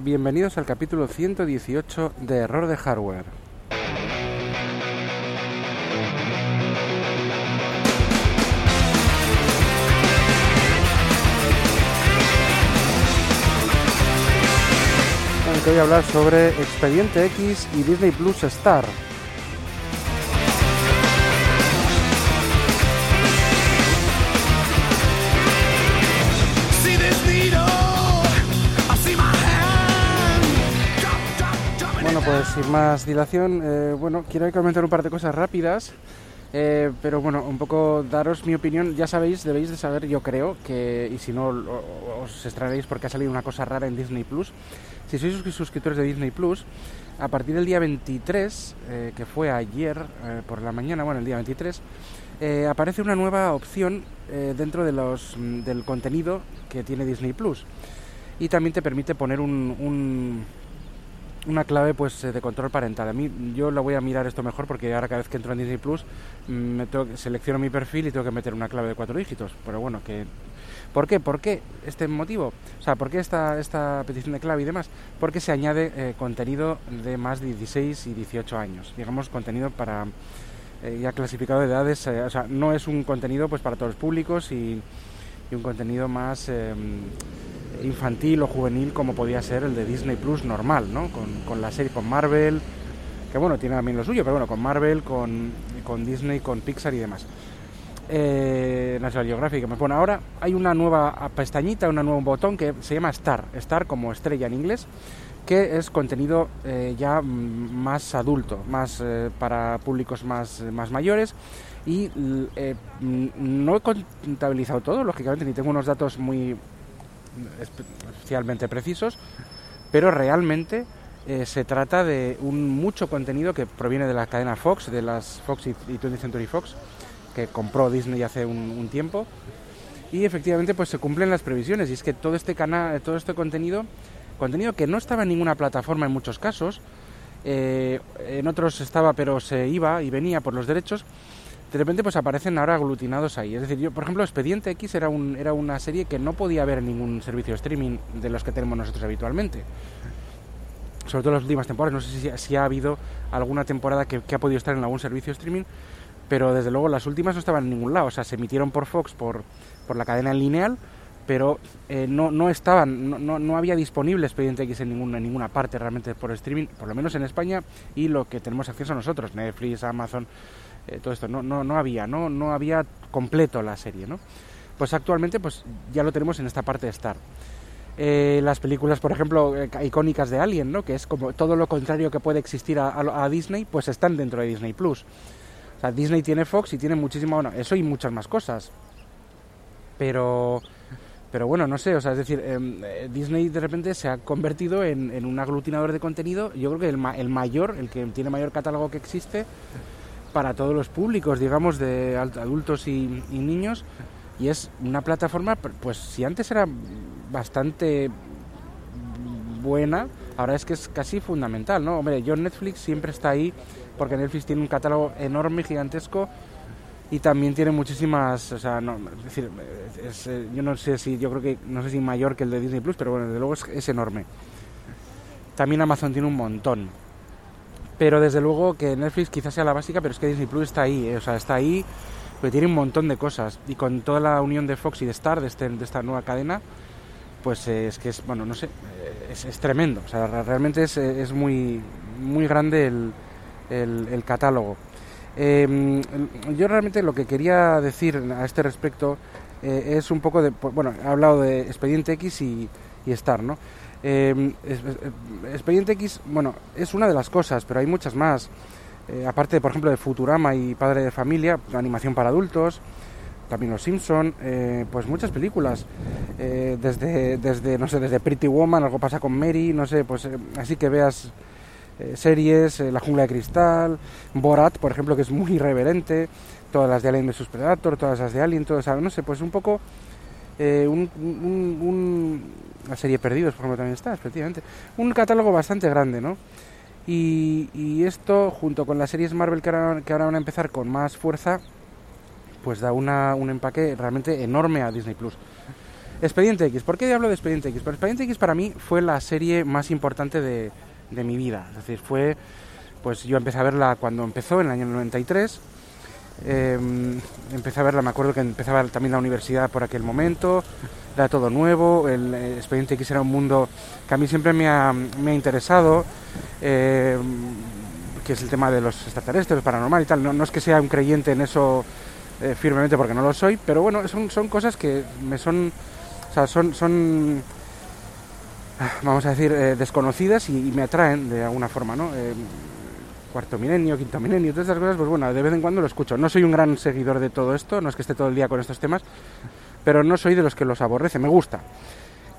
Bienvenidos al capítulo 118 de Error de Hardware. Que voy a hablar sobre Expediente X y Disney Plus Star. Pues sin más dilación, eh, bueno, quiero comentar un par de cosas rápidas, eh, pero bueno, un poco daros mi opinión. Ya sabéis, debéis de saber, yo creo, que, y si no, os extrañaréis porque ha salido una cosa rara en Disney Plus. Si sois suscri- suscriptores de Disney Plus, a partir del día 23, eh, que fue ayer por la mañana, bueno, el día 23, eh, aparece una nueva opción dentro de los, mm, del contenido que tiene Disney Plus. Y también te permite poner un, una clave pues eh, de control parental. A mí yo la voy a mirar esto mejor porque ahora cada vez que entro en Disney Plus mm, me tengo selecciono mi perfil y tengo que meter una clave de cuatro dígitos. Pero bueno, que ¿por qué? ¿Por qué este motivo? O sea, ¿por qué esta, esta petición de clave y demás? Porque se añade eh, contenido de más de 16 y 18 años. Digamos contenido para eh, ya clasificado de edades, o sea, no es un contenido pues para todos los públicos y, un contenido más eh, infantil o juvenil como podía ser el de Disney Plus normal, ¿no? Con, con la serie, con Marvel, que bueno, tiene también lo suyo, pero bueno, con Marvel, con, con Disney, con Pixar y demás. Eh, National Geographic, pone ahora, hay una nueva pestañita, un nuevo botón que se llama Star, Star como estrella en inglés, que es contenido eh, ya más adulto, más eh, para públicos más, más mayores. Y eh, no he contabilizado todo, lógicamente, ni tengo unos datos muy especialmente precisos, pero realmente eh, se trata de un mucho contenido que proviene de la cadena Fox, de las Fox y, y 20th Century Fox, que compró Disney hace un, un tiempo. Y efectivamente pues se cumplen las previsiones y es que todo este canal, todo este contenido, contenido que no estaba en ninguna plataforma en muchos casos, eh, en otros estaba pero se iba y venía por los derechos, de repente pues aparecen ahora aglutinados ahí. Es decir, yo, por ejemplo, Expediente X era, un, era una serie que no podía ver en ningún servicio de streaming de los que tenemos nosotros habitualmente. Sobre todo en las últimas temporadas. No sé si, si ha habido alguna temporada que, ha podido estar en algún servicio de streaming, pero desde luego las últimas no estaban en ningún lado. O sea, se emitieron por Fox, por, por la cadena lineal, pero eh, no, no estaban, no, no, no había disponible Expediente X en ninguna, en ninguna parte realmente por streaming, por lo menos en España, y lo que tenemos acceso nosotros, Netflix, Amazon, eh, todo esto, no, no, no había, no, no había completo la serie, ¿no? Pues actualmente pues ya lo tenemos en esta parte de Star. Eh, las películas, por ejemplo, eh, icónicas de Alien, ¿no? Que es como todo lo contrario que puede existir a, Disney, pues están dentro de Disney Plus. O sea, Disney tiene Fox y tiene muchísimo, bueno, eso y muchas más cosas. Pero, pero bueno, no sé, o sea, es decir, em, Disney de repente se ha convertido en, en un aglutinador de contenido, yo creo que el, ma- el mayor, el que tiene mayor catálogo que existe para todos los públicos, digamos, de adultos y, y niños, y es una plataforma, pues si antes era bastante buena, ahora es que es casi fundamental, ¿no? Hombre, yo Netflix siempre está ahí porque Netflix tiene un catálogo enorme, gigantesco y también tiene muchísimas, o sea, no, decir, es, eh, yo no sé si, yo creo que, no sé si mayor que el de Disney Plus, pero bueno, desde luego es enorme. También Amazon tiene un montón. Pero desde luego que Netflix quizás sea la básica, pero es que Disney Plus está ahí, eh, o sea, está ahí, porque tiene un montón de cosas. Y con toda la unión de Fox y de Star, de, este, de esta nueva cadena, pues eh, es que es, bueno, no sé, eh, es, tremendo. O sea, re- realmente es, es muy, muy grande el, el- catálogo. El- yo realmente lo que quería decir a este respecto eh, es un poco de, pues, bueno, he hablado de Expediente X y, y Star, ¿no? Eh, Expediente X, bueno, es una de las cosas, pero hay muchas más. Eh, aparte, por ejemplo, de Futurama y Padre de Familia, animación para adultos, también Los Simpson, eh, pues muchas películas, eh, desde, desde, no sé, desde Pretty Woman, algo pasa con Mary, no sé, pues así que veas series, La jungla de cristal, Borat, por ejemplo, que es muy irreverente, todas las de Alien vs Predator, todas las de Alien, todas, no sé, pues un poco eh, un, un- un- la serie Perdidos, por ejemplo, también está, efectivamente, un catálogo bastante grande, ¿no? Y, y esto, junto con las series Marvel que ahora, que ahora van a empezar con más fuerza, pues da una, un empaque realmente enorme a Disney Plus. Expediente X. ¿Por qué hablo de Expediente X? Pues Expediente X para mí fue la serie más importante de, de mi vida. Es decir, fue, pues yo empecé a verla cuando empezó, en el año 93. Eh, empecé a verla, me acuerdo que empezaba también la universidad por aquel momento, era todo nuevo, el eh, Expediente X era un mundo que a mí siempre me ha, me ha interesado, eh, que es el tema de los extraterrestres, paranormal y tal. No, no es que sea un creyente en eso eh, firmemente porque no lo soy, pero bueno, son, son cosas que me son, o sea, son, son vamos a decir, eh, desconocidas y, y me atraen de alguna forma, ¿no? Cuarto milenio, quinto milenio, todas estas cosas, pues bueno, de vez en cuando lo escucho. No soy un gran seguidor de todo esto, no es que esté todo el día con estos temas, pero no soy de los que los aborrece, me gusta.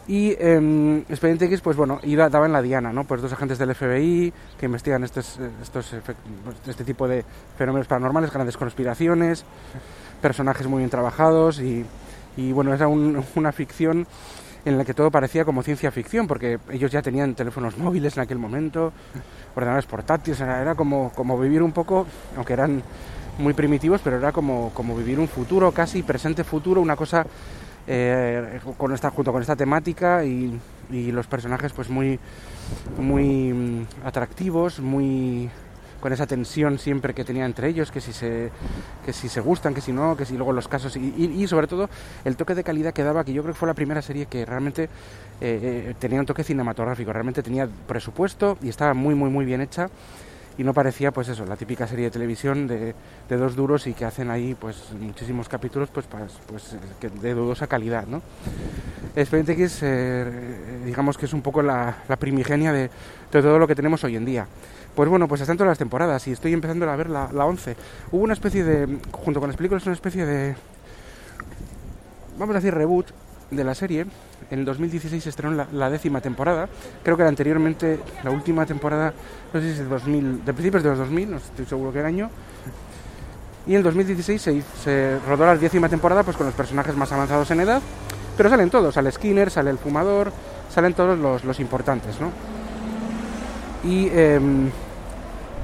Y eh, Expediente X, pues bueno, iba, daba en la diana, ¿no? Pues dos agentes del FBI que investigan estos, este tipo de fenómenos paranormales, grandes conspiraciones, personajes muy bien trabajados y, y bueno, era un- una ficción en la que todo parecía como ciencia ficción, porque ellos ya tenían teléfonos móviles en aquel momento, ordenadores portátiles, era, como, como vivir un poco, aunque eran muy primitivos, pero era como, como vivir un futuro, casi presente futuro, una cosa eh, con esta, junto con esta temática y, y los personajes pues muy, muy mm, atractivos, muy con esa tensión siempre que tenía entre ellos, que si se, que si se gustan, que si no, que si luego los casos y, y- y sobre todo el toque de calidad que daba, que yo creo que fue la primera serie que realmente eh, eh, tenía un toque cinematográfico, realmente tenía presupuesto y estaba muy muy muy bien hecha y no parecía pues eso, la típica serie de televisión de, de dos duros y que hacen ahí pues muchísimos capítulos pues, pues, eh, de dudosa calidad, ¿no? Expediente X, eh, digamos que es un poco la, la primigenia de, de todo lo que tenemos hoy en día. Pues bueno, pues están todas las temporadas y estoy empezando a ver la, la 11. Hubo una especie de, junto con las películas, una especie de, vamos a decir, reboot de la serie. En el 2016 se estrenó la, la décima temporada. Creo que anteriormente, la última temporada, no sé si es de 2000, de principios de los 2000, no estoy seguro qué año. Y en el 2016 se, se rodó la décima temporada pues con los personajes más avanzados en edad. Pero salen todos, sale Skinner, sale el fumador, salen todos los, los importantes, ¿no? Y em,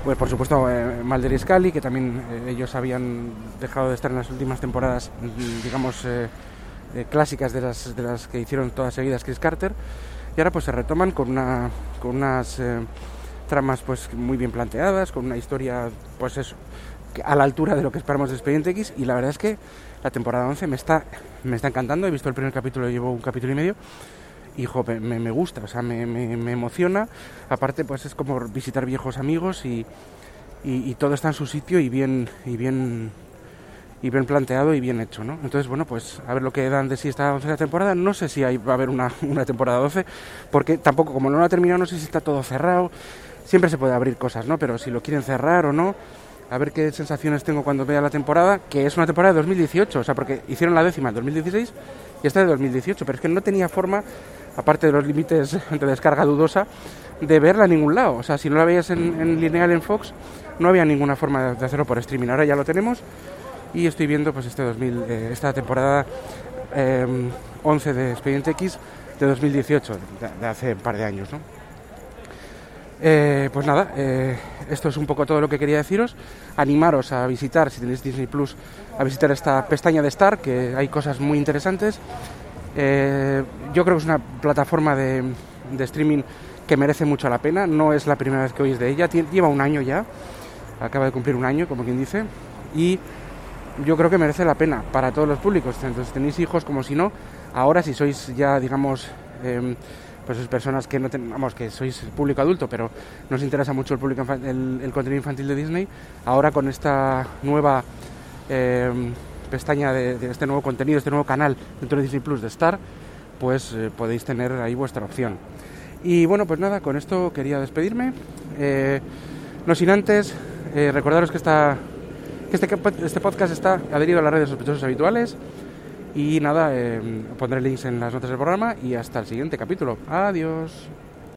pues por supuesto eh, Mulder Scully, que también eh, ellos habían dejado de estar en las últimas temporadas, mm, digamos, eh, clásicas de las, de las que hicieron todas seguidas Chris Carter. Y ahora pues se retoman con, una, con unas eh, tramas pues muy bien planteadas, con una historia pues eso, a la altura de lo que esperamos de Expediente X. Y la verdad es que la temporada 11 me está, me está encantando. He visto el primer capítulo, llevo un capítulo y medio. Y me- me gusta, o sea, me, me- me emociona. Aparte, pues es como visitar viejos amigos y, y- y todo está en su sitio y bien, y bien y bien planteado y bien hecho, ¿no? Entonces, bueno, pues a ver lo que dan de sí esta once temporada. No sé si hay, va a haber una, una temporada 12, porque tampoco, como no lo ha terminado, no sé si está todo cerrado. Siempre se puede abrir cosas, ¿no? Pero si lo quieren cerrar o no, a ver qué sensaciones tengo cuando vea la temporada, que es una temporada de 2018, o sea, porque hicieron la décima en 2016 y esta de 2018, pero es que no tenía forma, aparte de los límites de descarga dudosa, de verla en ningún lado. O sea, si no la veías en, en lineal en Fox, no había ninguna forma de hacerlo por streaming. Ahora ya lo tenemos y estoy viendo pues este 2000, eh, esta temporada eh, 11 de Expediente X de 2018, de, hace un par de años, ¿no? Eh, pues nada, eh, esto es un poco todo lo que quería deciros. Animaros a visitar, si tenéis Disney Plus, a visitar esta pestaña de Star, que hay cosas muy interesantes. Eh, yo creo que es una plataforma de, streaming que merece mucho la pena. No es la primera vez que oís de ella, lleva un año ya, acaba de cumplir un año, como quien dice, y yo creo que merece la pena para todos los públicos. Entonces, tenéis hijos como si no, ahora si sois ya, digamos, em, pues personas que no tenemos, que sois público adulto, pero nos interesa mucho el, público el, el contenido infantil de Disney, ahora con esta nueva em, pestaña de, de este nuevo contenido, este nuevo canal dentro de Disney Plus de Star, pues eh, podéis tener ahí vuestra opción. Y bueno, pues nada, con esto quería despedirme. Eh, no sin antes eh, recordaros que, esta, que este, este podcast está adherido a las redes sospechosos habituales. Y nada, eh, pondré links en las notas del programa y hasta el siguiente capítulo. Adiós.